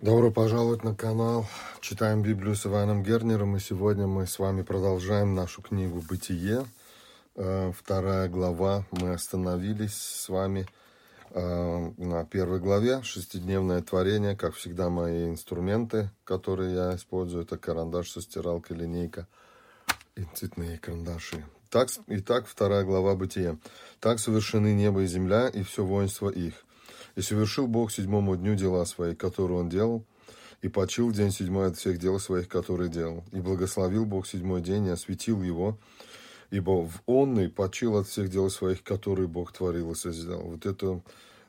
Добро пожаловать на канал Читаем Библию с Иваном Гернером. И сегодня мы с вами продолжаем нашу книгу «Бытие». Э, вторая глава. Мы остановились с вами э, на первой главе. Шестидневное творение. Как всегда, мои инструменты, которые я использую, это карандаш со стиралкой, линейка и цветные карандаши. Так, итак, вторая глава Бытия. «Так совершены небо и земля, и все воинство их. И совершил Бог седьмому дню дела свои, которые он делал, и почил в день седьмой от всех дел своих, которые делал. И благословил Бог седьмой день и осветил его, ибо в онный почил от всех дел своих, которые Бог творил и созидал». Вот это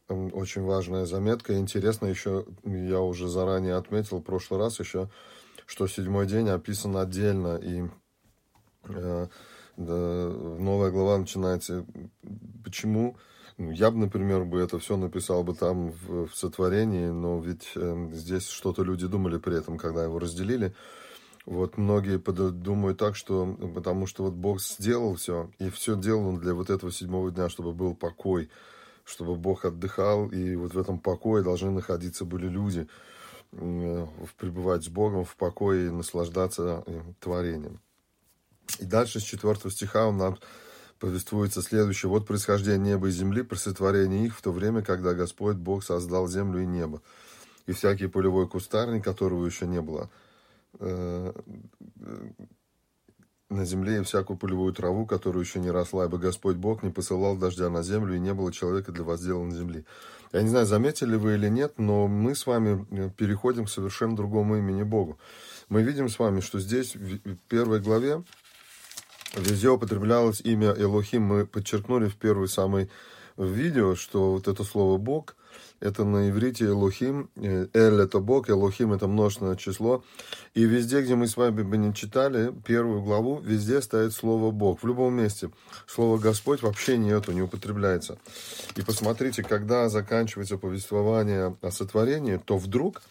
очень важная заметка. Интересно еще, я уже заранее отметил в прошлый раз еще, что седьмой день описан отдельно, и э, да, новая глава начинается. Почему? Ну, я бы, например, бы это все написал бы там в, в сотворении, но ведь э, здесь что-то люди думали при этом, когда его разделили. Вот многие думают так, что потому что вот Бог сделал все, и все делал он для вот этого седьмого дня, чтобы был покой, чтобы Бог отдыхал, и вот в этом покое должны находиться были люди, э, пребывать с Богом в покое и наслаждаться э, творением. И дальше с 4 стиха он нам повествуется следующее. Вот происхождение неба и земли, при сотворении их в то время, когда Господь Бог создал землю и небо. И всякий полевой кустарник, которого еще не было э, на земле, и всякую полевую траву, которую еще не росла, ибо Господь Бог не посылал дождя на землю, и не было человека для воздела на земле. Я не знаю, заметили вы или нет, но мы с вами э, переходим к совершенно другому имени Богу. Мы видим с вами, что здесь в первой главе Везде употреблялось имя Элохим. Мы подчеркнули в первой самой видео, что вот это слово «Бог» это на иврите Элохим. Эль – это Бог, Элохим – это множественное число. И везде, где мы с вами бы не читали первую главу, везде стоит слово Бог. В любом месте. Слово Господь вообще нету, не употребляется. И посмотрите, когда заканчивается повествование о сотворении, то вдруг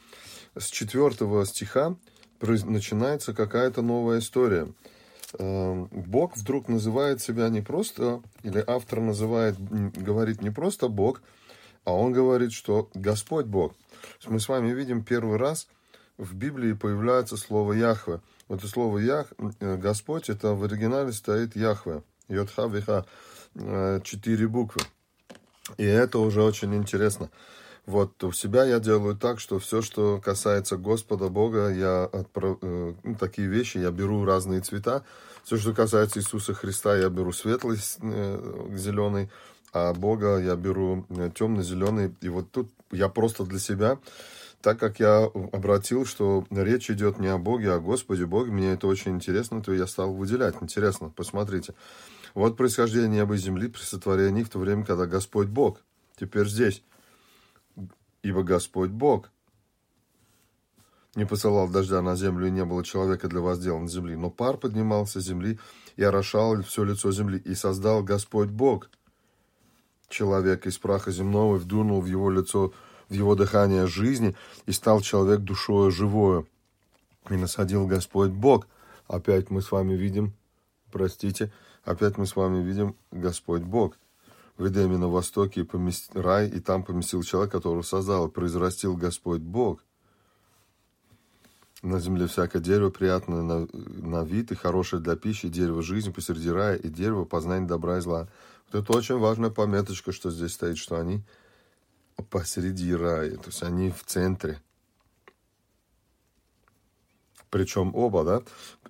с четвертого стиха начинается какая-то новая история – Бог вдруг называет себя не просто, или автор называет, говорит не просто Бог, а он говорит, что Господь Бог. Мы с вами видим первый раз в Библии появляется слово Яхве. Вот это слово Ях, э, Господь, это в оригинале стоит Яхве. Йодха, Виха, э, четыре буквы. И это уже очень интересно. Вот у себя я делаю так, что все, что касается Господа Бога, я отправ... Э, ну, такие вещи, я беру разные цвета. Все, что касается Иисуса Христа, я беру светлый, э, зеленый, а Бога я беру э, темно-зеленый. И вот тут я просто для себя, так как я обратил, что речь идет не о Боге, а о Господе Боге, мне это очень интересно, то я стал выделять. Интересно, посмотрите. Вот происхождение неба и земли при сотворении в то время, когда Господь Бог. Теперь здесь ибо Господь Бог не посылал дождя на землю, и не было человека для воздела на земли. Но пар поднимался с земли и орошал все лицо земли, и создал Господь Бог человека из праха земного, и вдунул в его лицо, в его дыхание жизни, и стал человек душою живою. И насадил Господь Бог. Опять мы с вами видим, простите, опять мы с вами видим Господь Бог – в Эдеме на востоке помест... рай, и там поместил человека, которого создал, произрастил Господь Бог. На земле всякое дерево приятное на, на вид и хорошее для пищи, дерево жизни посреди рая, и дерево познания добра и зла. Вот это очень важная пометочка, что здесь стоит, что они посреди рая, то есть они в центре. Причем оба, да,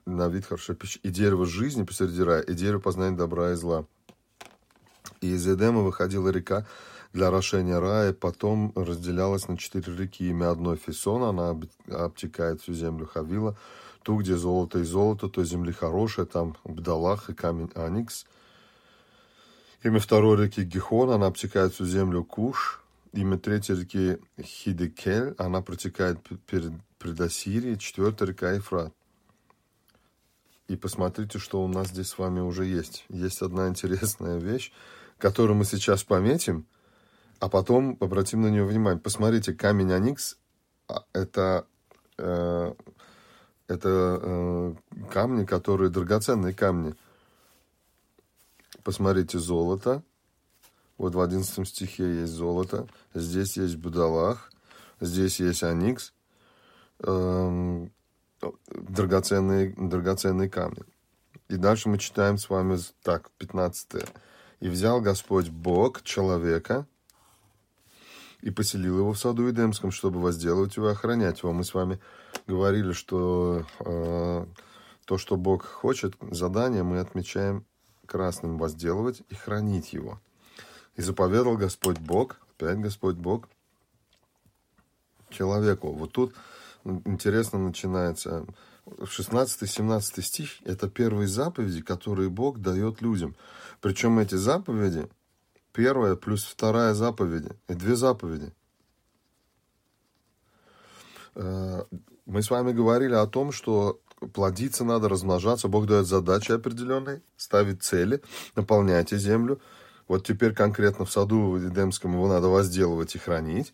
на вид хорошая пища. И дерево жизни посреди рая, и дерево познания добра и зла. И из Эдема выходила река для орошения рая, потом разделялась на четыре реки. Имя одной Фесон, она обтекает всю землю Хавила. Ту, где золото и золото, то земли хорошая, там Бдалах и камень Аникс. Имя второй реки Гихон, она обтекает всю землю Куш. Имя третьей реки Хидекель, она протекает перед предосирией. Четвертая река Ефрат. И посмотрите, что у нас здесь с вами уже есть. Есть одна интересная вещь которую мы сейчас пометим, а потом обратим на нее внимание. Посмотрите, камень Аникс а, это, э, это э, камни, которые драгоценные камни. Посмотрите, золото. Вот в 11 стихе есть золото. Здесь есть будалах. Здесь есть аникс. э, драгоценные, драгоценные камни. И дальше мы читаем с вами так, 15. «И взял Господь Бог человека и поселил его в саду Эдемском, чтобы возделывать его и охранять его». Мы с вами говорили, что э, то, что Бог хочет, задание мы отмечаем красным возделывать и хранить его. И заповедал Господь Бог, опять Господь Бог, человеку. Вот тут интересно начинается 16-17 стих – это первые заповеди, которые Бог дает людям. Причем эти заповеди, первая плюс вторая заповеди, и две заповеди. Э, мы с вами говорили о том, что плодиться надо, размножаться. Бог дает задачи определенные, ставит цели, наполняйте землю. Вот теперь конкретно в саду Эдемском его надо возделывать и хранить.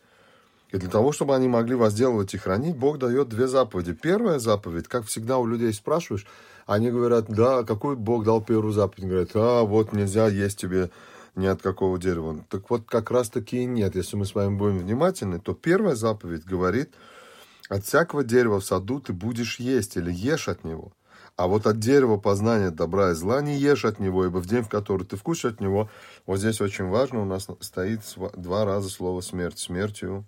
И для того, чтобы они могли возделывать и хранить, Бог дает две заповеди. Первая заповедь, как всегда у людей спрашиваешь, они говорят, да, какой Бог дал первую заповедь? Говорят, а, вот нельзя есть тебе ни от какого дерева. Так вот, как раз таки и нет. Если мы с вами будем внимательны, то первая заповедь говорит, от всякого дерева в саду ты будешь есть или ешь от него. А вот от дерева познания добра и зла не ешь от него, ибо в день, в который ты вкусишь от него, вот здесь очень важно, у нас стоит два раза слово смерть. Смертью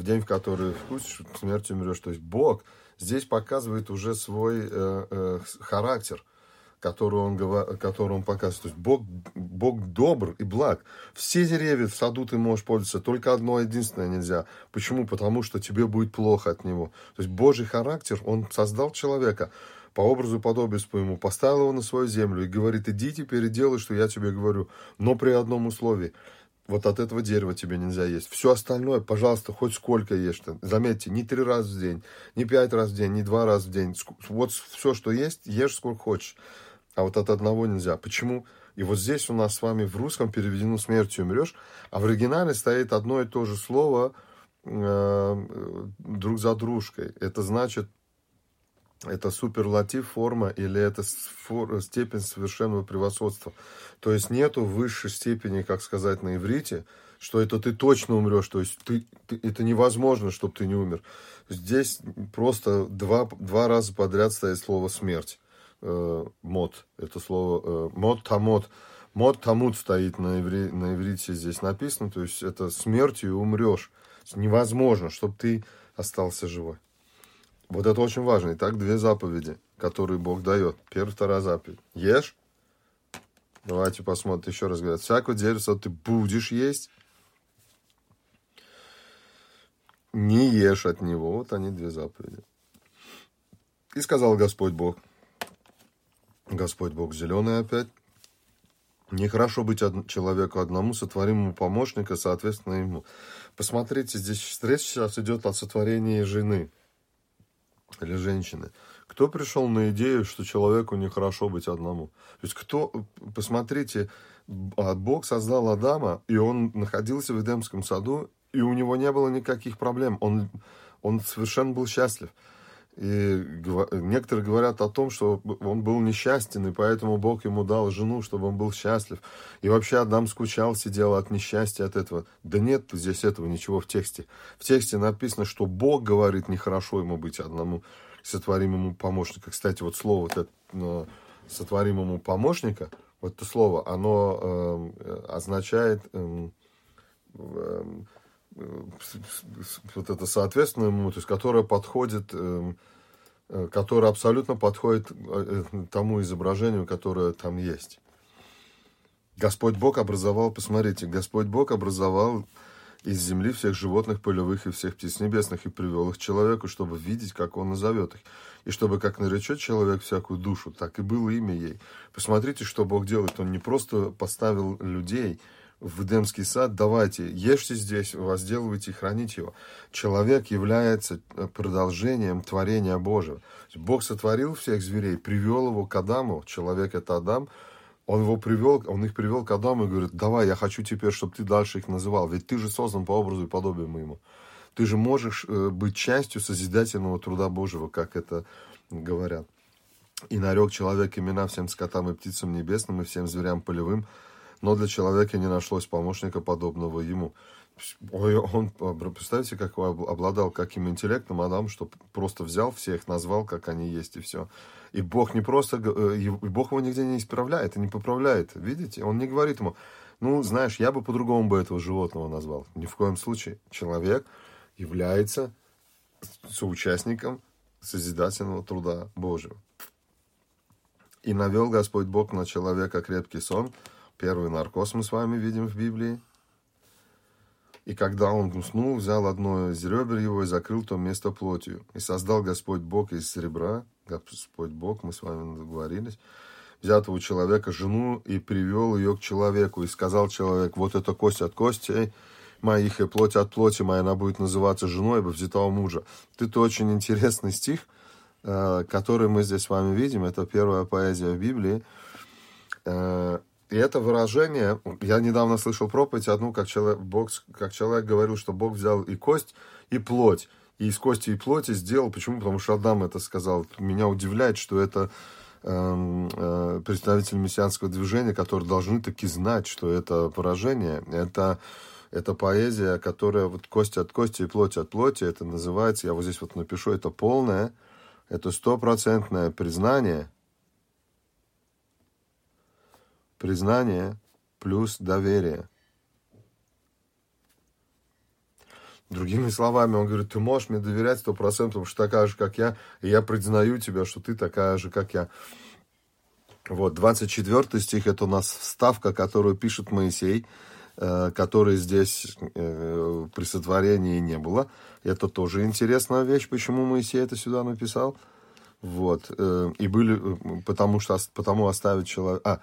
в день, в который вкусишь, смертью умрешь. То есть Бог здесь показывает уже свой э, э, характер, который он, который он показывает. То есть Бог, Бог добр и благ. Все деревья в саду ты можешь пользоваться, только одно единственное нельзя. Почему? Потому что тебе будет плохо от него. То есть Божий характер, он создал человека по образу и подобию своему, поставил его на свою землю и говорит, иди теперь и делай, что я тебе говорю, но при одном условии – вот от этого дерева тебе нельзя есть. Все остальное, пожалуйста, хоть сколько ешь. -то. Заметьте, не три раза в день, не пять раз в день, не два раза в день. Вот все, что есть, ешь сколько хочешь. А вот от одного нельзя. Почему? И вот здесь у нас с вами в русском переведено «смертью умрешь», а в оригинале стоит одно и то же слово э, друг за дружкой. Это значит это суперлатив форма или это степень совершенного превосходства. То есть нету высшей степени, как сказать на иврите, что это ты точно умрешь, то есть ты, ты, это невозможно, чтобы ты не умер. Здесь просто два, два раза подряд стоит слово смерть. Э, мод, это слово э, мод тамот. Мод тамут стоит на, иври, на иврите здесь написано, то есть это смертью умрешь. Невозможно, чтобы ты остался живой. Вот это очень важно. Итак, две заповеди, которые Бог дает. Первая, вторая заповедь. Ешь. Давайте посмотрим еще раз. Говорят, всякое дерево ты будешь есть. Не ешь от него. Вот они две заповеди. И сказал Господь Бог. Господь Бог зеленый опять. Нехорошо быть од... человеку одному, сотворим ему помощника, соответственно, ему. Посмотрите, здесь речь сейчас идет о сотворении жены или женщины. Кто пришел на идею, что человеку нехорошо быть одному? То есть кто, посмотрите, а, Бог создал Адама, и он находился в Эдемском саду, и у него не было никаких проблем. Он, он совершенно был счастлив. И некоторые говорят о том, что он был несчастен, и поэтому Бог ему дал жену, чтобы он был счастлив. И вообще Адам скучал, сидел от несчастья, от этого. Да нет здесь этого ничего в тексте. В тексте написано, что Бог говорит, нехорошо ему быть одному сотворимому помощника. Кстати, вот слово вот это, э, сотворимому помощника, вот это слово, оно э, означает э, э, вот это соответственно ему, то есть которое подходит, эм, э, которое абсолютно подходит э, тому изображению, которое там есть. Господь Бог образовал, посмотрите, Господь Бог образовал из земли всех животных полевых и всех птиц небесных и привел их человеку, чтобы видеть, как он назовет их. И чтобы, как наречет человек всякую душу, так и было имя ей. Посмотрите, что Бог делает. Он не просто поставил людей, в Эдемский сад, давайте, ешьте здесь, возделывайте и храните его. Человек является э, продолжением творения Божьего. Бог сотворил всех зверей, привел его к Адаму, человек это Адам, он его привел, он их привел к Адаму и говорит, давай, я хочу теперь, чтобы ты дальше их называл, ведь ты же создан по образу и подобию моему. Ты же можешь э, быть частью созидательного труда Божьего, как это говорят. И нарек человек имена всем скотам и птицам небесным и всем зверям полевым, но для человека не нашлось помощника, подобного ему. Ой, он, представьте, как обладал каким интеллектом Адам, что просто взял всех, назвал, как они есть, и все. И Бог не просто, э, и Бог его нигде не исправляет и не поправляет. Видите? Он не говорит ему, ну, знаешь, я бы по-другому бы этого животного назвал. Ни в коем случае. Человек является соучастником созидательного труда Божьего. И навел Господь Бог на человека крепкий сон. Первый наркоз мы с вами видим в Библии. И когда он уснул, взял одно из ребер его и закрыл то место плотью. И создал Господь Бог из серебра, Господь Бог, мы с вами договорились, взятого человека жену и привел ее к человеку. И сказал человек, вот это кость от кости моих и плоть от плоти моей, она будет называться женой бы взятого мужа. Это очень интересный стих, э, который мы здесь с вами видим. Это первая поэзия в Библии. И это выражение, я недавно слышал проповедь одну, как человек, Бог, как человек говорил, что Бог взял и кость, и плоть. И из кости и плоти сделал. Почему? Потому что Адам это сказал. Меня удивляет, что это эм, э, представители мессианского движения, которые должны таки знать, что это поражение. Это, это поэзия, которая вот кость от кости и плоть от плоти. Это называется, я вот здесь вот напишу, это полное, это стопроцентное признание – Признание плюс доверие. Другими словами, он говорит, ты можешь мне доверять сто процентов, что такая же, как я, и я признаю тебя, что ты такая же, как я. Вот, 24 стих, это у нас вставка, которую пишет Моисей, э, которой здесь э, при сотворении не было. Это тоже интересная вещь, почему Моисей это сюда написал. Вот, э, и были, потому что, потому оставить человека... А,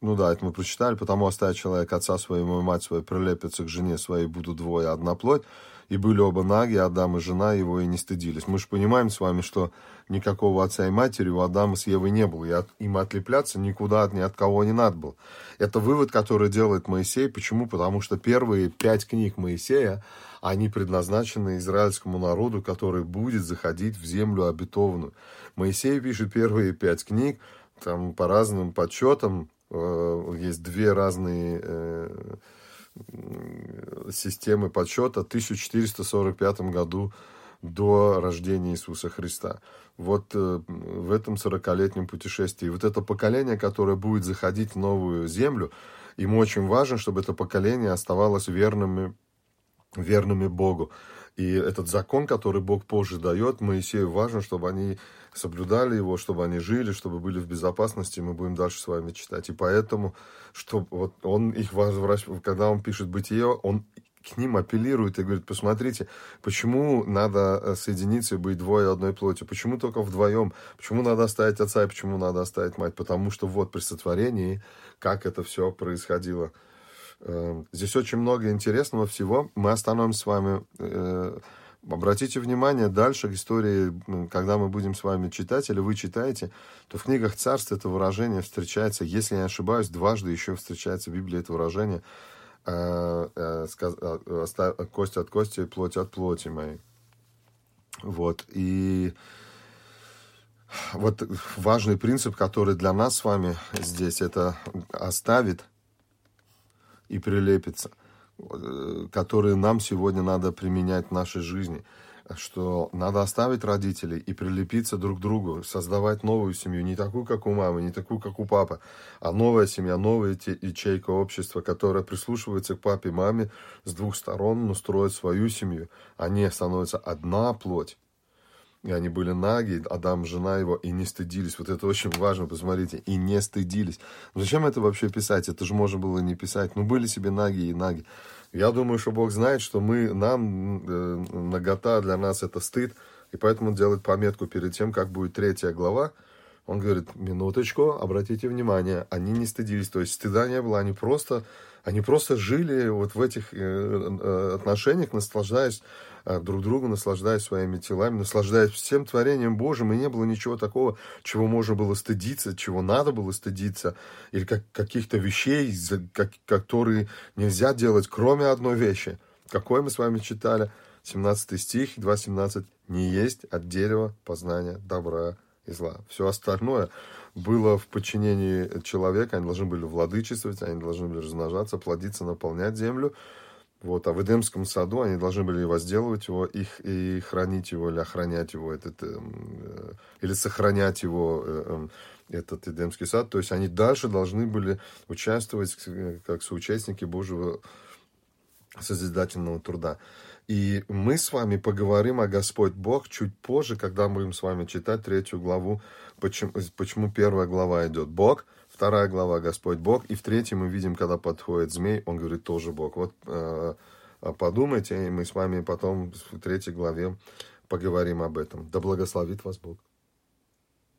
ну да, это мы прочитали. Потому оставит человек отца своему и мать свою, прилепится к жене своей, будут двое, одна плоть. И были оба наги, Адам и жена его, и не стыдились. Мы же понимаем с вами, что никакого отца и матери у Адама с Евой не было. И от, им отлепляться никуда ни от кого не надо было. Это вывод, который делает Моисей. Почему? Потому что первые пять книг Моисея, они предназначены израильскому народу, который будет заходить в землю обетованную. Моисей пишет первые пять книг, там по разным подсчетам, есть две разные э, системы подсчета. В 1445 году до рождения Иисуса Христа. Вот э, в этом 40-летнем путешествии. Вот это поколение, которое будет заходить в новую землю, ему очень важно, чтобы это поколение оставалось верными, верными Богу. И этот закон, который Бог позже дает, Моисею важно, чтобы они соблюдали его, чтобы они жили, чтобы были в безопасности, мы будем дальше с вами читать. И поэтому, что вот он их возвращает, когда он пишет бытие, он к ним апеллирует и говорит, посмотрите, почему надо э, соединиться и быть двое одной плоти, почему только вдвоем, почему надо оставить отца и почему надо оставить мать, потому что вот при сотворении, как это все происходило. Э, здесь очень много интересного всего. Мы остановимся с вами э, Обратите внимание, дальше истории, когда мы будем с вами читать, или вы читаете, то в книгах царств это выражение встречается, если я не ошибаюсь, дважды еще встречается в Библии это выражение э, э, кость от кости, плоть от плоти моей. Вот, и вот важный принцип, который для нас с вами здесь, это оставит и прилепится – которые нам сегодня надо применять в нашей жизни. Что надо оставить родителей и прилепиться друг к другу, создавать новую семью, не такую, как у мамы, не такую, как у папы, а новая семья, новая ячейка общества, которая прислушивается к папе и маме с двух сторон, но строит свою семью. Они становятся одна плоть. И они были наги, Адам, жена его, и не стыдились. Вот это очень важно, посмотрите, и не стыдились. Ну, зачем это вообще писать? Это же можно было не писать. Ну, были себе наги и наги. Я думаю, что Бог знает, что мы, нам, э, нагота для нас это стыд, и поэтому делает пометку перед тем, как будет третья глава. Он говорит, минуточку, обратите внимание, они не стыдились, то есть стыда не было, они просто, они просто жили вот в этих э, э, отношениях, наслаждаясь а, друг другу, наслаждаясь своими телами, наслаждаясь всем творением Божьим, и не было ничего такого, чего можно было стыдиться, чего надо было стыдиться, или как, каких-то вещей, как, которые нельзя делать, кроме одной вещи. Какой мы с вами читали? 17 стих, 2.17. «Не есть от дерева познания добра и зла». Все остальное было в подчинении человека, они должны были владычествовать, они должны были размножаться, плодиться, наполнять землю – Вот, а в Эдемском саду они должны были возделывать его их, и хранить его, или охранять его, этот, э, или сохранять его, э, эм, этот Эдемский сад. То есть они дальше должны были участвовать как соучастники Божьего созидательного труда. И мы с вами поговорим о Господь Бог чуть позже, когда будем с вами читать третью главу, почему, почему первая глава идет Бог, вторая глава Господь Бог, и в третьей мы видим, когда подходит змей, он говорит тоже Бог. Вот э, подумайте, и мы с вами потом в третьей главе поговорим об этом. Да благословит вас Бог.